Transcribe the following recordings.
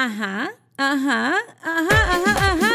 Ajá, ajá, ajá, ajá, ajá.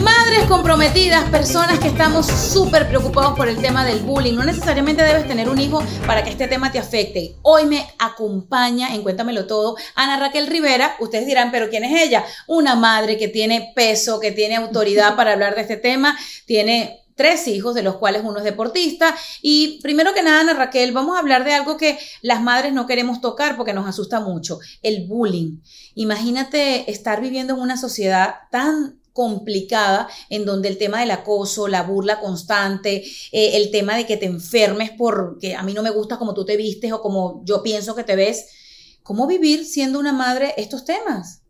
Madres comprometidas, personas que estamos súper preocupados por el tema del bullying. No necesariamente debes tener un hijo para que este tema te afecte. Hoy me acompaña en Cuéntamelo Todo Ana Raquel Rivera. Ustedes dirán, pero ¿quién es ella? Una madre que tiene peso, que tiene autoridad para hablar de este tema. Tiene tres hijos, de los cuales uno es deportista. Y primero que nada, Ana Raquel, vamos a hablar de algo que las madres no queremos tocar porque nos asusta mucho, el bullying. Imagínate estar viviendo en una sociedad tan complicada en donde el tema del acoso, la burla constante, eh, el tema de que te enfermes porque a mí no me gusta como tú te vistes o como yo pienso que te ves. ¿Cómo vivir siendo una madre estos temas?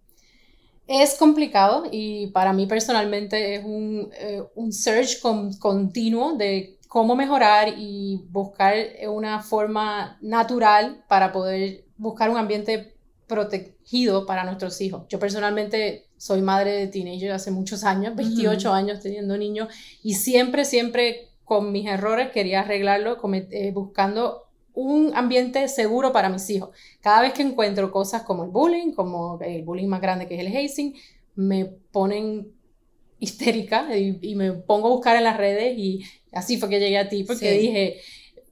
Es complicado y para mí personalmente es un, eh, un search continuo de cómo mejorar y buscar una forma natural para poder buscar un ambiente protegido para nuestros hijos. Yo personalmente soy madre de teenager hace muchos años, 28 años teniendo niños y siempre, siempre con mis errores quería arreglarlo eh, buscando un ambiente seguro para mis hijos. Cada vez que encuentro cosas como el bullying, como el bullying más grande que es el hazing, me ponen histérica y, me pongo a buscar en las redes y así fue que llegué a ti porque dije,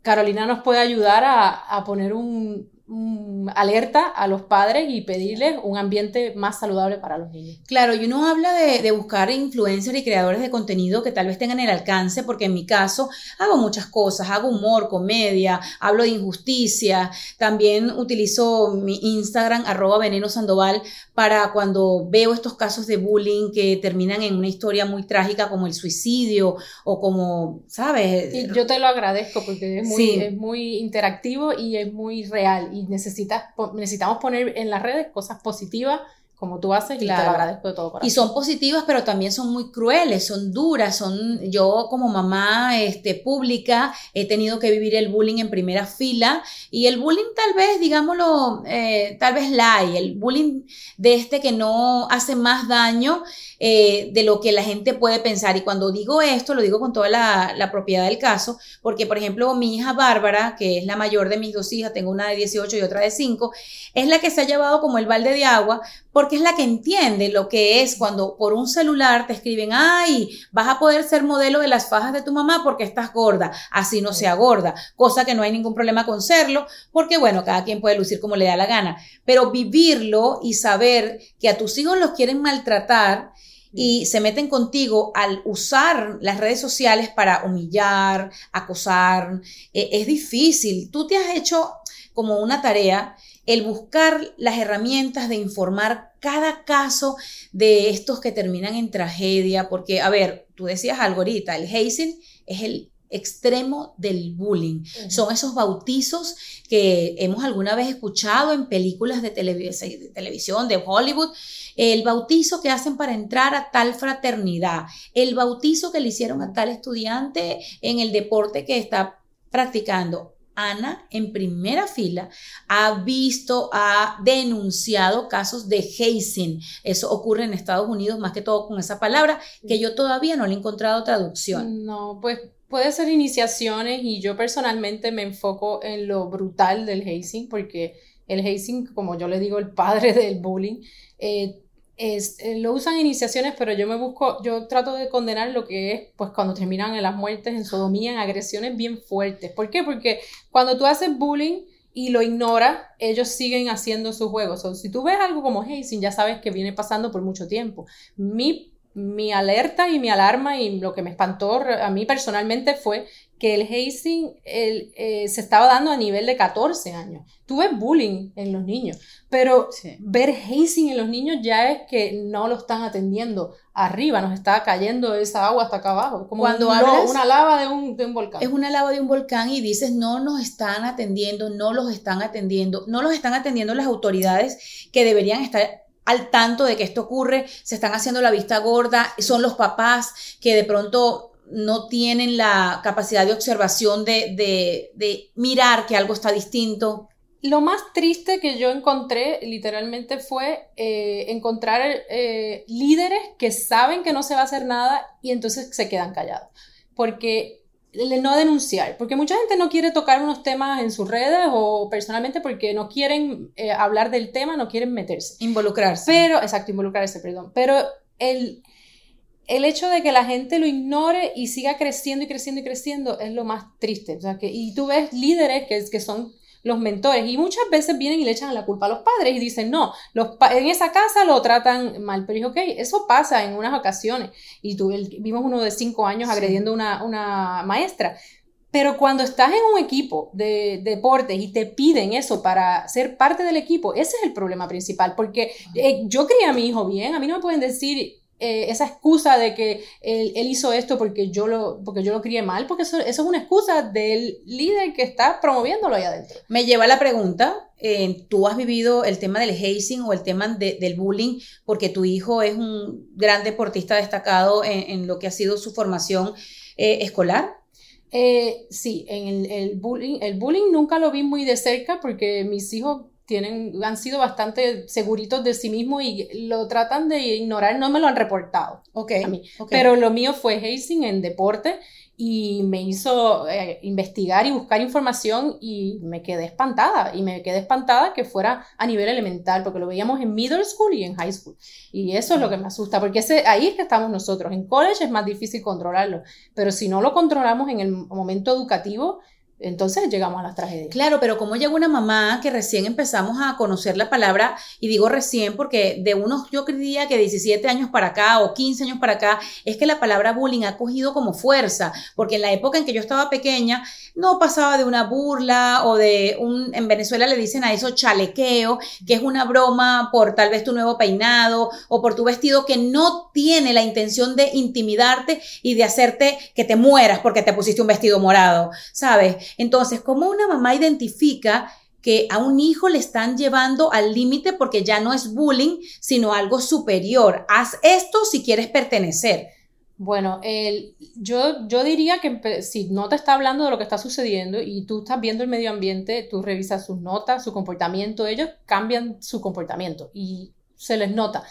Carolina nos puede ayudar a poner un, Mm, alerta a los padres y pedirles un ambiente más saludable para los niños. Claro, y uno habla de, buscar influencers y creadores de contenido que tal vez tengan el alcance, porque en mi caso hago muchas cosas, hago humor, comedia, hablo de injusticia, también utilizo mi Instagram, arroba veneno sandoval, para cuando veo estos casos de bullying que terminan en una historia muy trágica como el suicidio o como, ¿sabes? yo te lo agradezco porque es muy, es muy interactivo y es muy real y necesitas, necesitamos poner en las redes cosas positivas como tú haces y te lo agradezco de todo corazón. Y son positivas, pero también son muy crueles, son duras, son yo como mamá este, pública he tenido que vivir el bullying en primera fila y el bullying tal vez, digámoslo, eh, tal vez la hay, el bullying de este que no hace más daño eh, de lo que la gente puede pensar. Y cuando digo esto, lo digo con toda la, la, propiedad del caso, porque por ejemplo mi hija Bárbara, que es la mayor de mis dos hijas, tengo una de 18 y otra de 5, es la que se ha llevado como el balde de agua, porque es la que entiende lo que es cuando por un celular te escriben, ay, vas a poder ser modelo de las fajas de tu mamá porque estás gorda, así no sea gorda, cosa que no hay ningún problema con serlo, porque bueno, cada quien puede lucir como le da la gana, pero vivirlo y saber que a tus hijos los quieren maltratar, y se meten contigo al usar las redes sociales para humillar, acosar. E, es difícil. Tú te has hecho como una tarea el buscar las herramientas de informar cada caso de estos que terminan en tragedia, porque, a ver, tú decías algo ahorita, el hazing es el extremo del bullying. Son esos bautizos que hemos alguna vez escuchado en películas de, de televisión, de Hollywood, el bautizo que hacen para entrar a tal fraternidad, el bautizo que le hicieron a tal estudiante en el deporte que está practicando. Ana, en primera fila, ha visto, ha denunciado casos de hazing. Eso ocurre en Estados Unidos, más que todo con esa palabra, que yo todavía no le he encontrado traducción. No, pues puede ser iniciaciones y yo personalmente me enfoco en lo brutal del hazing, porque el hazing, como yo le digo, el padre del bullying, eh, es, eh, lo usan iniciaciones, pero yo me busco, yo trato de condenar lo que es, pues cuando terminan en las muertes, en sodomía, en agresiones bien fuertes. ¿Por qué? Porque cuando tú haces bullying y lo ignoras, ellos siguen haciendo sus juegos. O si tú ves algo como hazing, ya sabes que viene pasando por mucho tiempo. Mi, mi alerta y mi alarma y lo que me espantó a mí personalmente fue que el hazing eh, se estaba dando a nivel de 14 años. Tú ves bullying en los niños, pero ver hazing en los niños ya es que no lo están atendiendo arriba, nos está cayendo esa agua hasta acá abajo. Como Cuando hablas, una lava de un, de un volcán. Es una lava de un volcán y dices, no nos están atendiendo, no los están atendiendo, no los están atendiendo las autoridades que deberían estar al tanto de que esto ocurre, se están haciendo la vista gorda, son los papás que de pronto no tienen la capacidad de observación de, mirar que algo está distinto. Lo más triste que yo encontré literalmente fue eh, encontrar eh, líderes que saben que no se va a hacer nada y entonces se quedan callados. Porque no denunciar, porque mucha gente no quiere tocar unos temas en sus redes o personalmente porque no quieren eh, hablar del tema, no quieren meterse. Involucrarse. Pero, exacto, involucrarse, perdón. Pero el, el hecho de que la gente lo ignore y siga creciendo y creciendo y creciendo es lo más triste. O sea, que, y tú ves líderes que, que son los mentores y muchas veces vienen y le echan la culpa a los padres y dicen, no, los en esa casa lo tratan mal, pero dije, ok, eso pasa en unas ocasiones y tú, vimos uno de cinco años agrediendo a una, una maestra. Pero cuando estás en un equipo de, deportes y te piden eso para ser parte del equipo, ese es el problema principal, porque eh, yo crié a mi hijo bien, a mí no me pueden decir, eh, esa excusa de que él, hizo esto porque yo lo, porque yo lo crié mal, porque eso, es una excusa del líder que está promoviéndolo ahí adentro. Me lleva la pregunta, eh, ¿tú has vivido el tema del hazing o el tema del bullying porque tu hijo es un gran deportista destacado en, lo que ha sido su formación eh, escolar? sí, en el, el, bullying, el bullying nunca lo vi muy de cerca porque mis hijos tienen, han sido bastante seguritos de sí mismos y lo tratan de ignorar, no me lo han reportado okay, a mí. Pero lo mío fue hazing en deporte y me hizo eh, investigar y buscar información y me quedé espantada y me quedé espantada que fuera a nivel elemental porque lo veíamos en middle school y en high school. Y eso es lo que me asusta porque ese, ahí es que estamos nosotros. En college es más difícil controlarlo pero si no lo controlamos en el momento educativo entonces llegamos a las tragedias. Claro, pero como llega una mamá que recién empezamos a conocer la palabra, y digo recién porque de unos, yo creía que 17 años para acá o 15 años para acá, es que la palabra bullying ha cogido como fuerza, porque en la época en que yo estaba pequeña, no pasaba de una burla o de un, en Venezuela le dicen a eso chalequeo, que es una broma por tal vez tu nuevo peinado o por tu vestido que no tiene la intención de intimidarte y de hacerte que te mueras porque te pusiste un vestido morado, ¿sabes? Entonces, ¿cómo una mamá identifica que a un hijo le están llevando al límite porque ya no es bullying, sino algo superior? Haz esto si quieres pertenecer. Bueno, yo, yo diría que si no te está hablando de lo que está sucediendo y tú estás viendo el medio ambiente, tú revisas sus notas, su comportamiento, ellos cambian su comportamiento y se les nota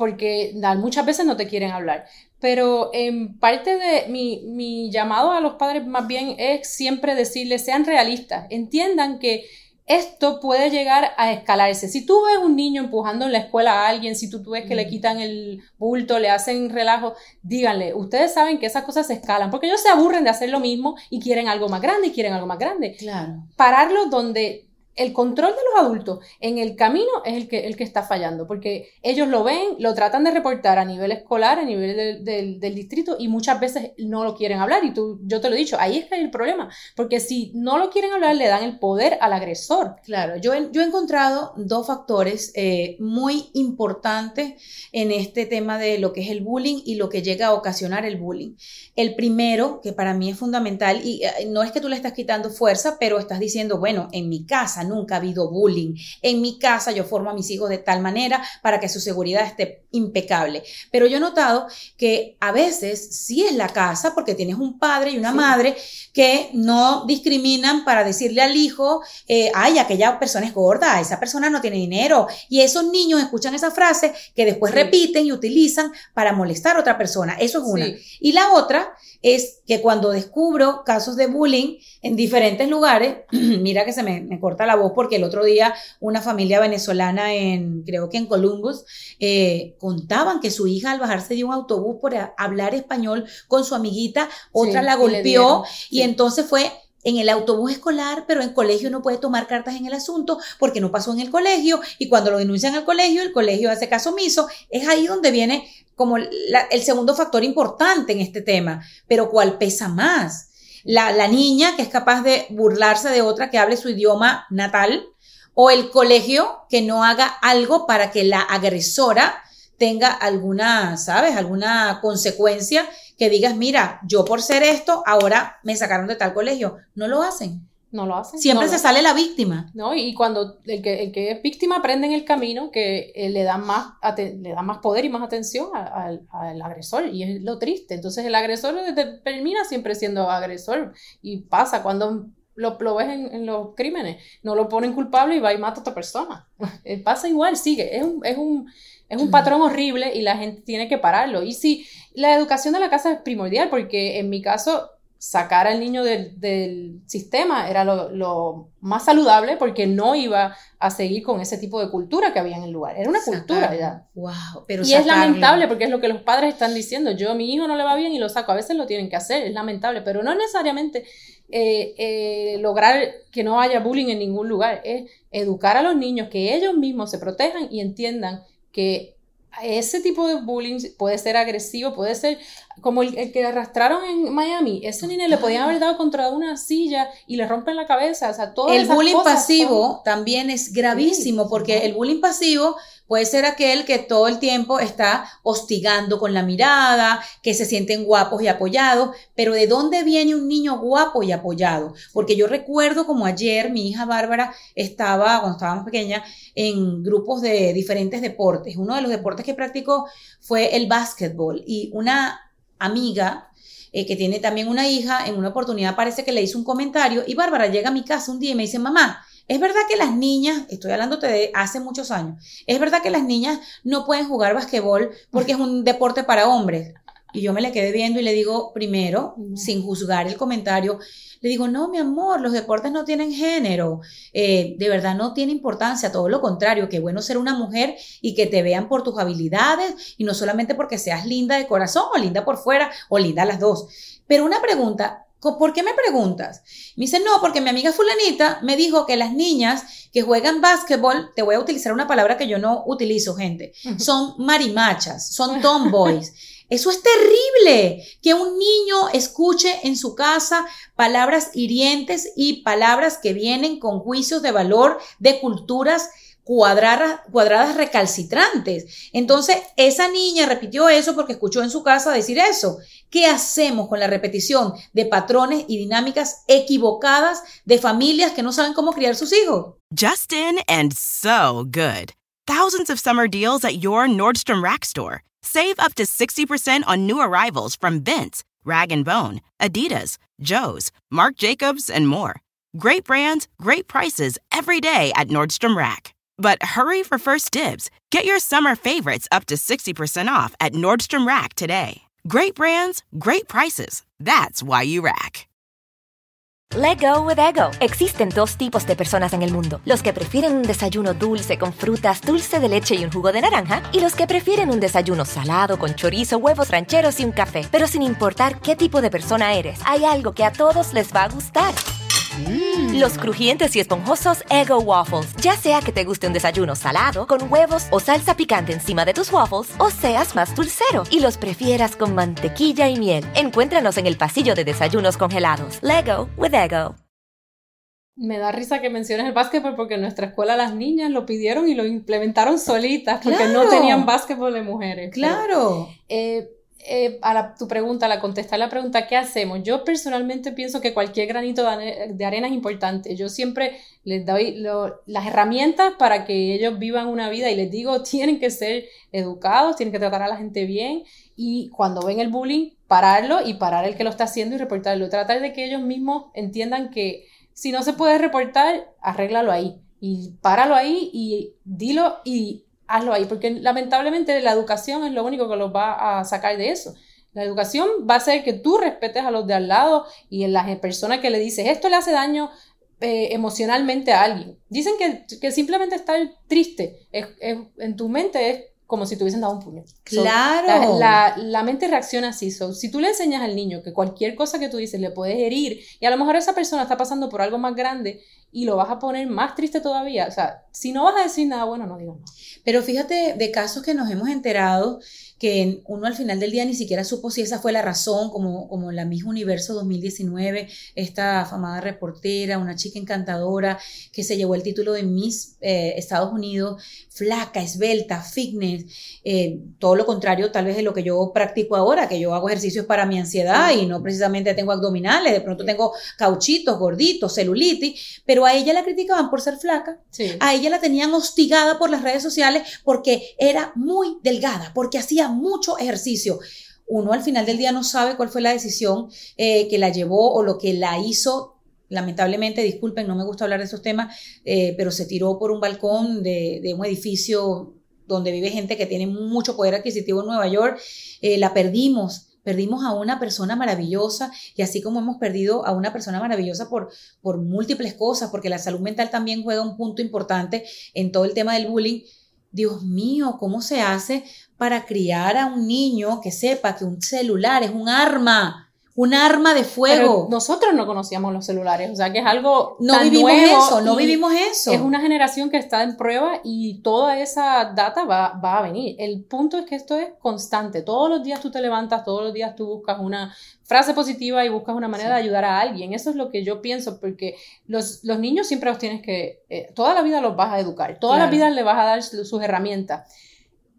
porque muchas veces no te quieren hablar. Pero en parte de mi, mi llamado a los padres más bien es siempre decirles, sean realistas, entiendan que esto puede llegar a escalarse. Si tú ves un niño empujando en la escuela a alguien, si tú, ves que le quitan el bulto, le hacen relajo, díganle, ustedes saben que esas cosas se escalan, porque ellos se aburren de hacer lo mismo y quieren algo más grande y quieren algo más grande. Claro. Pararlo donde el control de los adultos en el camino es el que, el que está fallando, porque ellos lo ven, lo tratan de reportar a nivel escolar, a nivel del, distrito, y muchas veces no lo quieren hablar. Y tú, yo te lo he dicho, ahí es que hay el problema, porque si no lo quieren hablar, le dan el poder al agresor. Claro, yo he, yo encontrado dos factores eh, muy importantes en este tema de lo que es el bullying y lo que llega a ocasionar el bullying. El primero, que para mí es fundamental, y eh, no es que tú le estás quitando fuerza, pero estás diciendo, bueno, en mi casa, nunca ha habido bullying. En mi casa yo formo a mis hijos de tal manera para que su seguridad esté impecable. Pero yo he notado que a veces sí es la casa porque tienes un padre y una madre que no discriminan para decirle al hijo, eh, ay, aquella persona es gorda, esa persona no tiene dinero. Y esos niños escuchan esa frase que después repiten y utilizan para molestar a otra persona. Eso es una. Y la otra es que cuando descubro casos de bullying en diferentes lugares, mira que se me, me corta la voz porque el otro día una familia venezolana en, creo que en Columbus, eh, contaban que su hija al bajarse de un autobús por hablar español con su amiguita, otra la golpeó y, entonces fue en el autobús escolar, pero en colegio no puede tomar cartas en el asunto porque no pasó en el colegio y cuando lo denuncian al colegio, el colegio hace caso omiso. Es ahí donde viene como el segundo factor importante en este tema. Pero ¿cuál pesa más? La, la niña que es capaz de burlarse de otra que hable su idioma natal o el colegio que no haga algo para que la agresora tenga alguna, ¿sabes? Alguna consecuencia que digas, mira, yo por ser esto, ahora me sacaron de tal colegio. No lo hacen. No lo hacen. Siempre se sale la víctima. No, y cuando el que, el que es víctima aprende en el camino que eh, le, dan más, le da más poder y más atención al, agresor, y es lo triste. Entonces el agresor termina siempre siendo agresor, y pasa cuando lo, lo ves en, los crímenes, no lo ponen culpable y va y mata a otra persona. Eh, pasa igual, sigue. Es un, es un, es un patrón horrible y la gente tiene que pararlo. Y sí, la educación de la casa es primordial, porque en mi caso sacar al niño del, sistema era lo, más saludable porque no iba a seguir con ese tipo de cultura que había en el lugar. Era una cultura ya. Wow, pero y es lamentable porque es lo que los padres están diciendo. Yo a mi hijo no le va bien y lo saco. A veces lo tienen que hacer, es lamentable, pero no necesariamente eh, eh, lograr que no haya bullying en ningún lugar. Es educar a los niños que ellos mismos se protejan y entiendan que ese tipo de bullying puede ser agresivo, puede ser como el, que arrastraron en Miami. Ese niño le podían haber dado contra una silla y le rompen la cabeza. O sea, todo El bullying pasivo también es gravísimo porque el bullying pasivo Puede ser aquel que todo el tiempo está hostigando con la mirada, que se sienten guapos y apoyados, pero ¿de dónde viene un niño guapo y apoyado? Porque yo recuerdo como ayer mi hija Bárbara estaba, cuando estábamos pequeña, en grupos de diferentes deportes. Uno de los deportes que practicó fue el básquetbol y una amiga eh, que tiene también una hija, en una oportunidad parece que le hizo un comentario y Bárbara llega a mi casa un día y me dice, mamá, es verdad que las niñas, estoy hablándote de hace muchos años, es verdad que las niñas no pueden jugar basquetbol porque es un deporte para hombres. Y yo me le quedé viendo y le digo, primero, sin juzgar el comentario, le digo, no, mi amor, los deportes no tienen género, eh, de verdad no tiene importancia, todo lo contrario, qué bueno ser una mujer y que te vean por tus habilidades y no solamente porque seas linda de corazón o linda por fuera o linda las dos. Pero una pregunta, ¿Por qué me preguntas? Me dice, no, porque mi amiga fulanita me dijo que las niñas que juegan básquetbol, te voy a utilizar una palabra que yo no utilizo, gente, son marimachas, son tomboys. Eso es terrible, que un niño escuche en su casa palabras hirientes y palabras que vienen con juicios de valor de culturas cuadradas, recalcitrantes. Entonces, esa niña repitió eso porque escuchó en su casa decir eso. ¿Qué hacemos con la repetición de patrones y dinámicas equivocadas de familias que no saben cómo criar sus hijos? Justin and so good. Thousands of summer deals at your Nordstrom Rack store. Save up to 60% on new arrivals from Vince, Rag & Bone, Adidas, Joe's, Marc Jacobs, and more. Great brands, great prices every day at Nordstrom Rack. But hurry for first dibs. Get your summer favorites up to 60% off at Nordstrom Rack today. Great brands, great prices. That's why you rack. Let go with ego. Existen dos tipos de personas en el mundo: los que prefieren un desayuno dulce con frutas, dulce de leche y un jugo de naranja, y los que prefieren un desayuno salado con chorizo, huevos rancheros y un café. Pero sin importar qué tipo de persona eres, hay algo que a todos les va a gustar. Mm. Los crujientes y esponjosos Ego Waffles. Ya sea que te guste un desayuno salado, con huevos o salsa picante encima de tus waffles, o seas más dulcero y los prefieras con mantequilla y miel. Encuéntranos en el pasillo de desayunos congelados. Lego with Ego. Me da risa que menciones el básquetbol porque en nuestra escuela las niñas lo pidieron y lo implementaron solitas porque no tenían básquetbol de mujeres. Claro. eh, eh, a tu pregunta, la contestar la pregunta, ¿qué hacemos? Yo personalmente pienso que cualquier granito de, arena es importante. Yo siempre les doy las herramientas para que ellos vivan una vida y les digo, tienen que ser educados, tienen que tratar a la gente bien y cuando ven el bullying, pararlo y parar el que lo está haciendo y reportarlo. Tratar de que ellos mismos entiendan que si no se puede reportar, arréglalo ahí y páralo ahí y dilo y hazlo ahí, porque lamentablemente la educación es lo único que los va a sacar de eso. La educación va a hacer que tú respetes a los de al lado y en las personas que le dices esto le hace daño eh, emocionalmente a alguien. Dicen que, simplemente estar triste en tu mente es como si te hubiesen dado un puño. Claro. la, mente reacciona así. si tú le enseñas al niño que cualquier cosa que tú dices le puedes herir y a lo mejor esa persona está pasando por algo más grande y lo vas a poner más triste todavía. O sea, si no vas a decir nada bueno, no digas nada. Pero fíjate de casos que nos hemos enterado que uno al final del día ni siquiera supo si esa fue la razón, como, como la misma Universo 2019, esta afamada reportera, una chica encantadora que se llevó el título de Miss eh, Estados Unidos, flaca, esbelta, fitness, eh, todo lo contrario tal vez de lo que yo practico ahora, que yo hago ejercicios para mi ansiedad y no precisamente tengo abdominales, de pronto tengo cauchitos, gorditos, celulitis, pero a ella la criticaban por ser flaca, a ella la tenían hostigada por las redes sociales porque era muy delgada, porque hacía mucho ejercicio. Uno al final del día no sabe cuál fue la decisión eh, que la llevó o lo que la hizo. Lamentablemente, disculpen, no me gusta hablar de esos temas, eh, pero se tiró por un balcón de, un edificio donde vive gente que tiene mucho poder adquisitivo en Nueva York, eh, la perdimos perdimos a una persona maravillosa y así como hemos perdido a una persona maravillosa por, por múltiples cosas, porque la salud mental también juega un punto importante en todo el tema del bullying. Dios mío, ¿cómo se hace para criar a un niño que sepa que un celular es un arma? Un arma de fuego. nosotros no conocíamos los celulares, o sea que es algo no vivimos eso, no vivimos eso. Es una generación que está en prueba y toda esa data va, va, a venir. El punto es que esto es constante. Todos los días tú te levantas, todos los días tú buscas una frase positiva y buscas una manera de ayudar a alguien. Eso es lo que yo pienso, porque los, los niños siempre los tienes que, eh, toda la vida los vas a educar, toda la vida le vas a dar sus herramientas.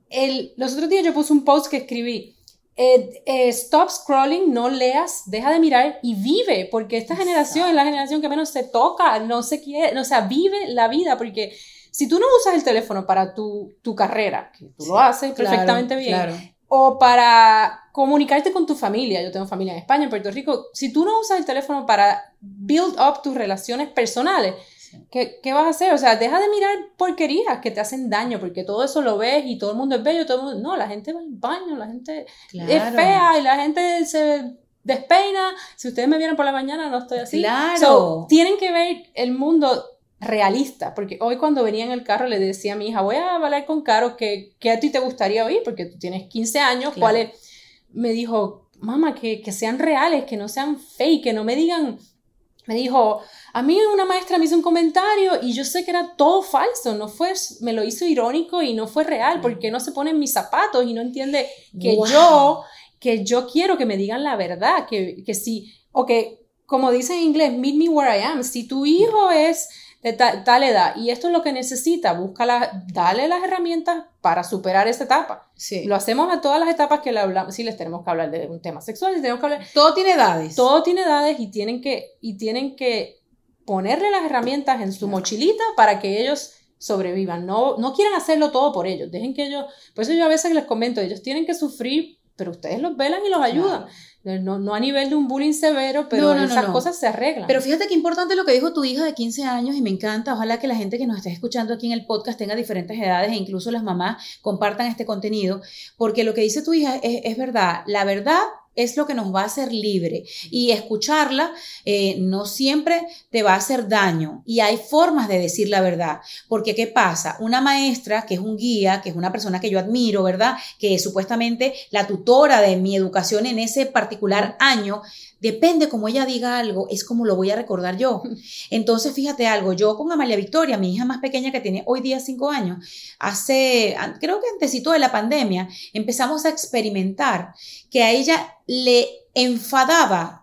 El, los otros días yo puse un post que escribí eh, eh, stop scrolling, no leas, deja de mirar y vive, porque esta generación es la generación que menos se toca, no se quiere, o sea, vive la vida, porque si tú no usas el teléfono para tu, tu carrera, que tú lo haces perfectamente bien, o para comunicarte con tu familia, yo tengo familia en España, en Puerto Rico, si tú no usas el teléfono para build up tus relaciones personales, ¿Qué, ¿Qué, vas a hacer? O sea, deja de mirar porquerías que te hacen daño, porque todo eso lo ves y todo el mundo es bello, todo el mundo... No, la gente va al baño, la gente es fea y la gente se despeina. Si ustedes me vieron por la mañana, no estoy así. Claro. tienen que ver el mundo realista, porque hoy cuando venía en el carro le decía a mi hija, voy a hablar con Caro, ¿qué, qué a ti te gustaría oír? Porque tú tienes 15 años, ¿cuál es? Me dijo, mamá, que, que sean reales, que no sean fake, que no me digan me dijo, a mí una maestra me hizo un comentario y yo sé que era todo falso, no fue, me lo hizo irónico y no fue real, porque no se pone en mis zapatos y no entiende que yo, que yo quiero que me digan la verdad, que, que sí, o que, como dice en inglés, meet me where I am, si tu hijo es de tal, edad y esto es lo que necesita, búscala, dale las herramientas para superar esa etapa. Sí. Lo hacemos a todas las etapas que le hablamos, si les tenemos que hablar de un tema sexual, tenemos que hablar... Todo tiene edades. Todo tiene edades y tienen que, y tienen que ponerle las herramientas en su mochilita para que ellos sobrevivan. No, no quieran hacerlo todo por ellos. Dejen que ellos, por eso yo a veces les comento, ellos tienen que sufrir, pero ustedes los velan y los ayudan. No, no, a nivel de un bullying severo, pero esas cosas se arreglan. Pero fíjate qué importante lo que dijo tu hija de 15 años y me encanta. Ojalá que la gente que nos esté escuchando aquí en el podcast tenga diferentes edades e incluso las mamás compartan este contenido, porque lo que dice tu hija es, es verdad. La verdad es lo que nos va a hacer libre. Y escucharla eh, no siempre te va a hacer daño. Y hay formas de decir la verdad. Porque qué pasa una maestra que es un guía que es una persona que yo admiro verdad que es supuestamente la tutora de mi educación en ese particular año depende como ella diga algo, es como lo voy a recordar yo. Entonces, fíjate algo, yo con Amalia Victoria, mi hija más pequeña que tiene hoy día cinco años, hace, creo que antesito de la pandemia, empezamos a experimentar que a ella le enfadaba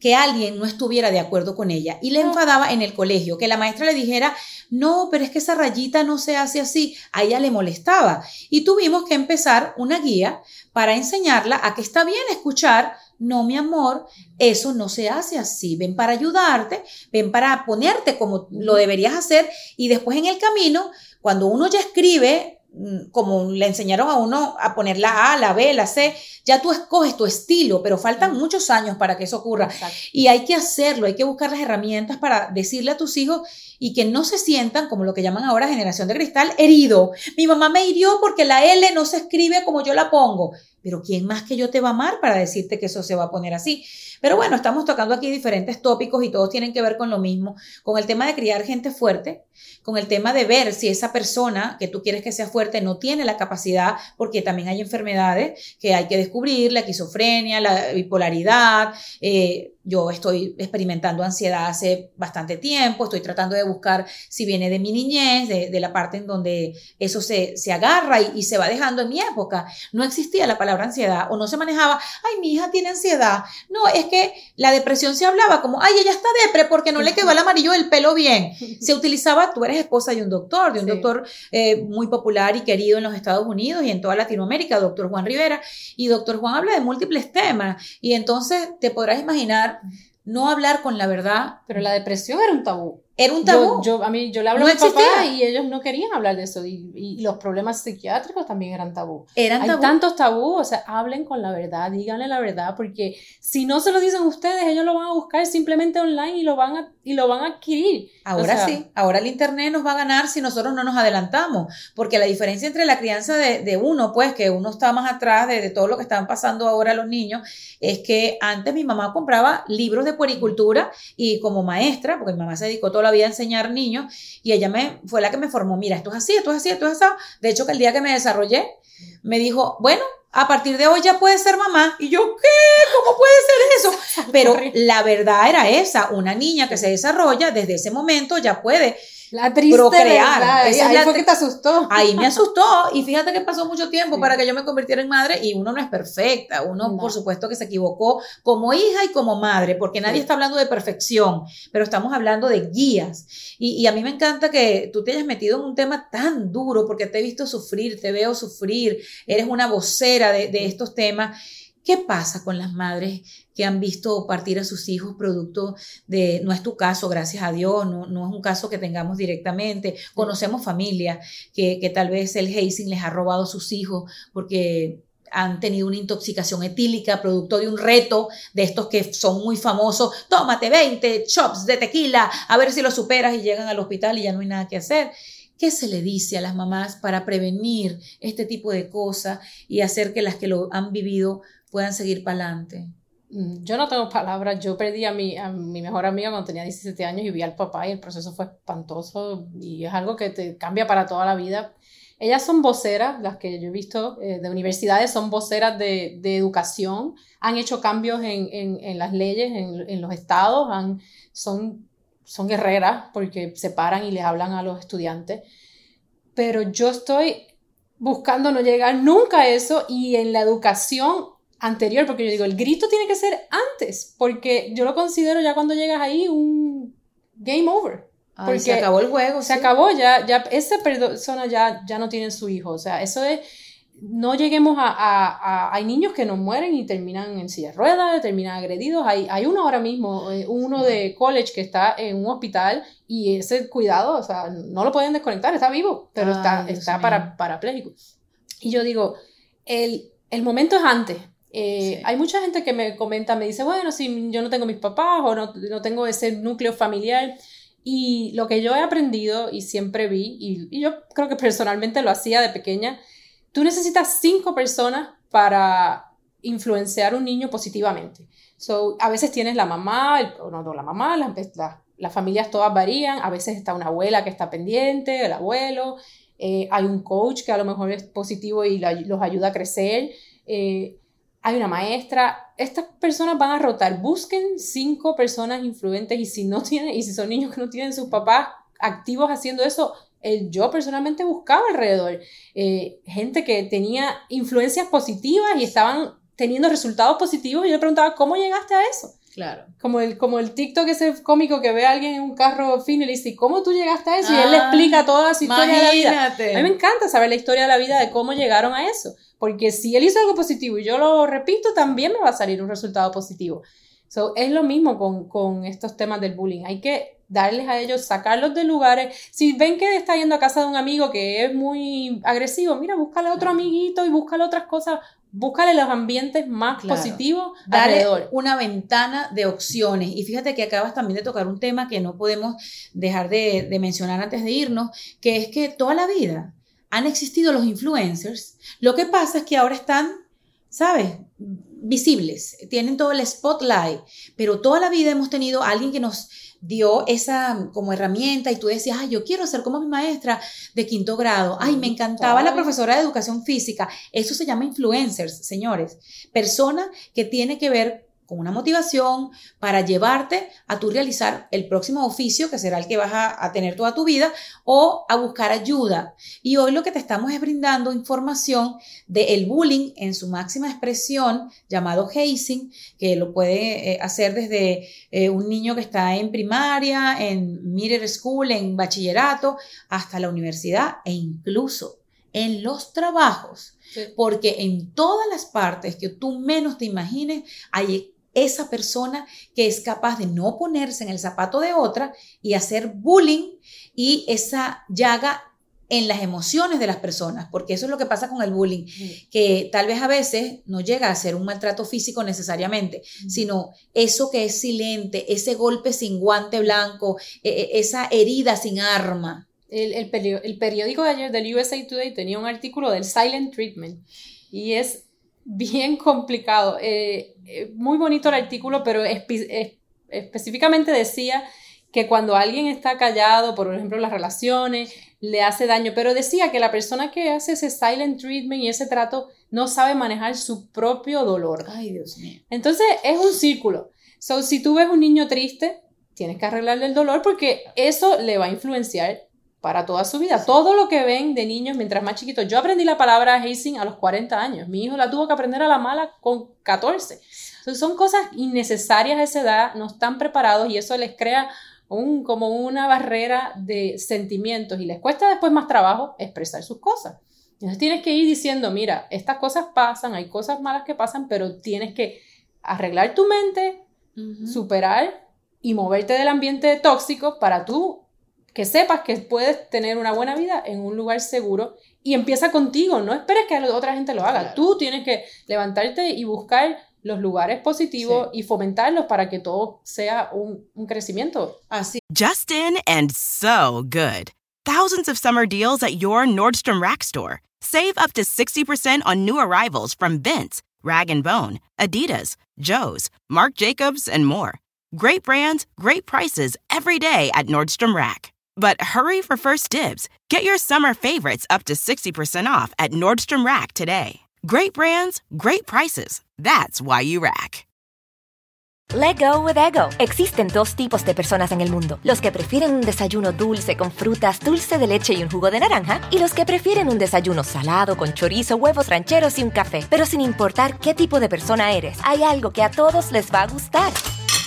que alguien no estuviera de acuerdo con ella y le enfadaba en el colegio, que la maestra le dijera, no, pero es que esa rayita no se hace así, a ella le molestaba. Y tuvimos que empezar una guía para enseñarla a que está bien escuchar no, mi amor, eso no se hace así. Ven para ayudarte, ven para ponerte como lo deberías hacer y después en el camino, cuando uno ya escribe, como le enseñaron a uno a poner la A, la B, la C, ya tú escoges tu estilo, pero faltan muchos años para que eso ocurra. Y hay que hacerlo, hay que buscar las herramientas para decirle a tus hijos y que no se sientan, como lo que llaman ahora generación de cristal, herido. Mi mamá me hirió porque la L no se escribe como yo la pongo pero ¿quién más que yo te va a amar para decirte que eso se va a poner así? Pero bueno, estamos tocando aquí diferentes tópicos y todos tienen que ver con lo mismo, con el tema de criar gente fuerte, con el tema de ver si esa persona que tú quieres que sea fuerte no tiene la capacidad, porque también hay enfermedades que hay que descubrir, la esquizofrenia, la bipolaridad, eh, yo estoy experimentando ansiedad hace bastante tiempo, estoy tratando de buscar si viene de mi niñez, de, la parte en donde eso se, se agarra y, se va dejando en mi época. No existía la palabra ansiedad o no se manejaba, ay, mi hija tiene ansiedad. No, es que la depresión se hablaba como, ay, ella está depre porque no le quedó el amarillo del pelo bien. Se utilizaba, tú eres esposa de un doctor, de un doctor eh, muy popular y querido en los Estados Unidos y en toda Latinoamérica, doctor Juan Rivera, y doctor Juan habla de múltiples temas. Y entonces te podrás imaginar no hablar con la verdad. Pero la depresión era un tabú. Era un tabú. Yo, a mí, yo le hablo a mi papá y ellos no querían hablar de eso. Y, y, los problemas psiquiátricos también eran tabú. Eran Hay tantos tabú, o sea, hablen con la verdad, díganle la verdad, porque si no se lo dicen ustedes, ellos lo van a buscar simplemente online y lo van a, y lo van a adquirir. Ahora sí, ahora el Internet nos va a ganar si nosotros no nos adelantamos, porque la diferencia entre la crianza de, de uno, pues que uno está más atrás de, de todo lo que están pasando ahora los niños, es que antes mi mamá compraba libros de puericultura y como maestra, porque mi mamá se dedicó toda la vida a enseñar niños, y ella me, fue la que me formó, mira, esto es así, esto es así, esto es así. De hecho, que el día que me desarrollé, me dijo, bueno, a partir de hoy ya puedes ser mamá. Y yo, ¿qué? ¿Cómo puede ser eso? Pero la verdad era esa, una niña que se desarrolla desde ese momento ya puede la triste procrear. ahí fue que te asustó. Ahí me asustó y fíjate que pasó mucho tiempo para que yo me convirtiera en madre y uno no es perfecta, uno por supuesto que se equivocó como hija y como madre, porque nadie está hablando de perfección, pero estamos hablando de guías. Y, a mí me encanta que tú te hayas metido en un tema tan duro porque te he visto sufrir, te veo sufrir, eres una vocera de, de estos temas ¿Qué pasa con las madres que han visto partir a sus hijos producto de, no es tu caso, gracias a Dios, no, no es un caso que tengamos directamente, conocemos familias que, que tal vez el hazing les ha robado a sus hijos porque han tenido una intoxicación etílica producto de un reto de estos que son muy famosos, tómate 20 chops de tequila, a ver si lo superas y llegan al hospital y ya no hay nada que hacer. ¿Qué se le dice a las mamás para prevenir este tipo de cosas y hacer que las que lo han vivido puedan seguir para adelante? Mm, yo no tengo palabras. Yo perdí a mi, a mi mejor amiga cuando tenía 17 años y vi al papá y el proceso fue espantoso y es algo que te cambia para toda la vida. Ellas son voceras, las que yo he visto eh, de universidades, son voceras de, de, educación, han hecho cambios en, en, en las leyes, en, en, los estados, han, son, son guerreras porque se paran y les hablan a los estudiantes. Pero yo estoy buscando no llegar nunca a eso y en la educación anterior, porque yo digo, el grito tiene que ser antes, porque yo lo considero ya cuando llegas ahí un game over. porque se acabó el juego. Se acabó, ya, ya esa persona ya, ya no tiene su hijo. O sea, eso es, no lleguemos a, a, Hay niños que no mueren y terminan en silla de ruedas, terminan agredidos. Hay, hay uno ahora mismo, eh, uno de college que está en un hospital y ese cuidado, o sea, no lo pueden desconectar, está vivo, pero está, está para, parapléjico. Y yo digo, el, el momento es antes. Eh, hay mucha gente que me comenta, me dice, bueno, si yo no tengo mis papás o no, no tengo ese núcleo familiar. Y lo que yo he aprendido y siempre vi, y, y, yo creo que personalmente lo hacía de pequeña, tú necesitas cinco personas para influenciar un niño positivamente. So, a veces tienes la mamá, el, no, no, la mamá, las, las familias todas varían, a veces está una abuela que está pendiente, el abuelo, eh, hay un coach que a lo mejor es positivo y los ayuda a crecer. Eh, hay una maestra, estas personas van a rotar, busquen cinco personas influentes y si no tienen, y si son niños que no tienen sus papás activos haciendo eso, yo personalmente buscaba alrededor eh, gente que tenía influencias positivas y estaban teniendo resultados positivos y yo le preguntaba, ¿cómo llegaste a eso? Claro. Como el, como el TikTok ese cómico que ve a alguien en un carro fino y le dice, ¿cómo tú llegaste a eso? y él le ah, explica toda su historia de la vida. A mí me encanta saber la historia de la vida de cómo llegaron a eso. Porque si él hizo algo positivo y yo lo repito, también me va a salir un resultado positivo. So, es lo mismo con, con estos temas del bullying. Hay que darles a ellos, sacarlos de lugares. Si ven que está yendo a casa de un amigo que es muy agresivo, mira, búscale otro amiguito y búscale otras cosas búscale los ambientes más positivos Dale una ventana de opciones. Y fíjate que acabas también de tocar un tema que no podemos dejar de, de, mencionar antes de irnos, que es que toda la vida han existido los influencers. Lo que pasa es que ahora están, ¿sabes? visibles, tienen todo el spotlight, pero toda la vida hemos tenido a alguien que nos dio esa como herramienta y tú decías, ay, yo quiero ser como mi maestra de quinto grado, ay, me encantaba la profesora de educación física, eso se llama influencers, señores, persona que tiene que ver con una motivación para llevarte a tu realizar el próximo oficio, que será el que vas a, tener toda tu vida, o a buscar ayuda. Y hoy lo que te estamos es brindando información del bullying en su máxima expresión, llamado hazing, que lo puede eh, hacer desde eh, un niño que está en primaria, en middle school, en bachillerato, hasta la universidad e incluso en los trabajos. Porque en todas las partes que tú menos te imagines hay esa persona que es capaz de no ponerse en el zapato de otra y hacer bullying y esa llaga en las emociones de las personas, porque eso es lo que pasa con el bullying, que tal vez a veces no llega a ser un maltrato físico necesariamente, sino eso que es silente, ese golpe sin guante blanco, e, e, esa herida sin arma. El, el, periódico de ayer del USA Today tenía un artículo del silent treatment y es bien complicado. Eh, muy bonito el artículo, pero específicamente decía que cuando alguien está callado, por ejemplo, las relaciones, le hace daño, pero decía que la persona que hace ese silent treatment y ese trato no sabe manejar su propio dolor. Ay, Dios mío. Entonces es un círculo. So, si tú ves un niño triste, tienes que arreglarle el dolor porque eso le va a influenciar para toda su vida. Todo lo que ven de niños mientras más chiquitos. Yo aprendí la palabra hazing a los 40 años. Mi hijo la tuvo que aprender a la mala con 14. son cosas innecesarias a esa edad, no están preparados y eso les crea un, como una barrera de sentimientos y les cuesta después más trabajo expresar sus cosas. Entonces tienes que ir diciendo, mira, estas cosas pasan, hay cosas malas que pasan, pero tienes que arreglar tu mente, superar y moverte del ambiente tóxico para tú que sepas que puedes tener una buena vida en un lugar seguro y empieza contigo, no esperes que otra gente lo haga, tú tienes que levantarte y buscar los lugares positivos y fomentarlos para que todo sea un, un crecimiento. Así. Justin and so good. Thousands of summer deals at your Nordstrom Rack store. Save up to 60% on new arrivals from Vince, Rag & Bone, Adidas, Joe's, Marc Jacobs, and more. Great brands, great prices every day at Nordstrom Rack. But hurry for first dibs. Get your summer favorites up to 60% off at Nordstrom Rack today. Great brands, great prices. That's why you rack. Let go with ego. Existen dos tipos de personas en el mundo: los que prefieren un desayuno dulce con frutas, dulce de leche y un jugo de naranja, y los que prefieren un desayuno salado con chorizo, huevos rancheros y un café. Pero sin importar qué tipo de persona eres, hay algo que a todos les va a gustar.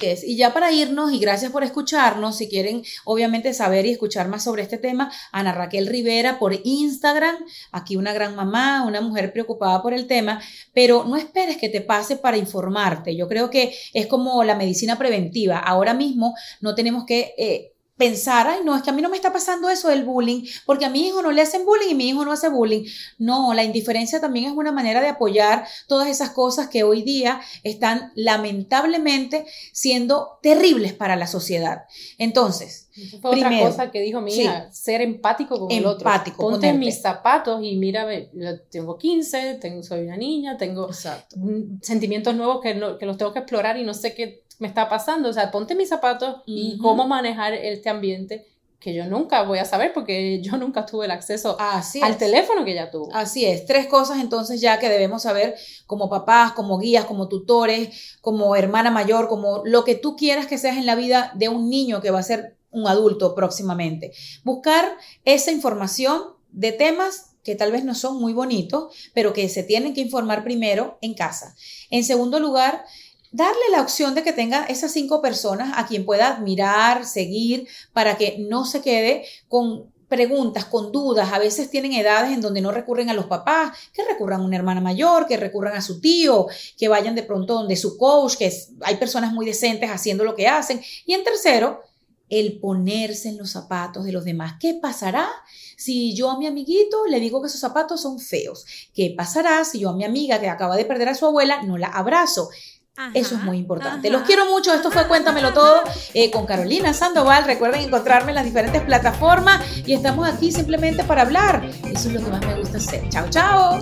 Y ya para irnos, y gracias por escucharnos, si quieren obviamente saber y escuchar más sobre este tema, Ana Raquel Rivera por Instagram, aquí una gran mamá, una mujer preocupada por el tema, pero no esperes que te pase para informarte. Yo creo que es como la medicina preventiva. Ahora mismo no tenemos que... Eh, pensar, ay, no, es que a mí no me está pasando eso del bullying, porque a mi hijo no le hacen bullying y mi hijo no hace bullying. No, la indiferencia también es una manera de apoyar todas esas cosas que hoy día están lamentablemente siendo terribles para la sociedad. Entonces, fue otra cosa que dijo mi hija, ser empático con el otro. Ponte mis zapatos y mira, tengo 15, tengo, soy una niña, tengo sentimientos nuevos que, que los tengo que explorar y no sé qué me está pasando. O sea, ponte mis zapatos y cómo manejar este ambiente que yo nunca voy a saber porque yo nunca tuve el acceso al teléfono que ella tuvo. Así es, tres cosas entonces ya que debemos saber como papás, como guías, como tutores, como hermana mayor, como lo que tú quieras que seas en la vida de un niño que va a ser un adulto próximamente. Buscar esa información de temas que tal vez no son muy bonitos, pero que se tienen que informar primero en casa. En segundo lugar, darle la opción de que tenga esas cinco personas a quien pueda admirar, seguir, para que no se quede con preguntas, con dudas. A veces tienen edades en donde no recurren a los papás, que recurran a una hermana mayor, que recurran a su tío, que vayan de pronto donde su coach, que hay personas muy decentes haciendo lo que hacen. Y en tercero, el ponerse en los zapatos de los demás. ¿Qué pasará si yo a mi amiguito le digo que sus zapatos son feos? ¿Qué pasará si yo a mi amiga que acaba de perder a su abuela no la abrazo? Eso es muy importante. Los quiero mucho. Esto fue Cuéntamelo Todo eh, con Carolina Sandoval. Recuerden encontrarme en las diferentes plataformas y estamos aquí simplemente para hablar. Eso es lo que más me gusta hacer. Chao, chao.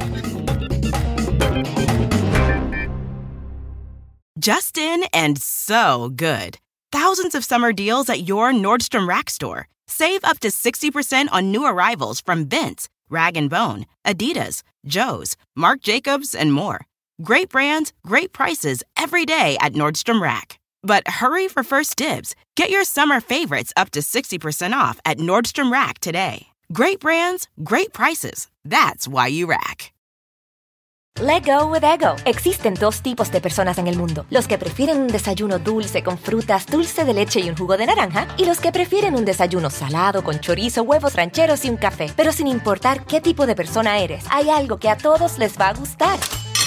Justin and so good. Thousands of summer deals at your Nordstrom Rack store. Save up to 60% on new arrivals from Vince, Rag & Bone, Adidas, Joe's, Marc Jacobs, and more. Great brands, great prices every day at Nordstrom Rack. But hurry for first dibs. Get your summer favorites up to 60% off at Nordstrom Rack today. Great brands, great prices. That's why you rack. Let go with ego. Existen dos tipos de personas en el mundo: los que prefieren un desayuno dulce con frutas, dulce de leche y un jugo de naranja, y los que prefieren un desayuno salado con chorizo, huevos rancheros y un café. Pero sin importar qué tipo de persona eres, hay algo que a todos les va a gustar.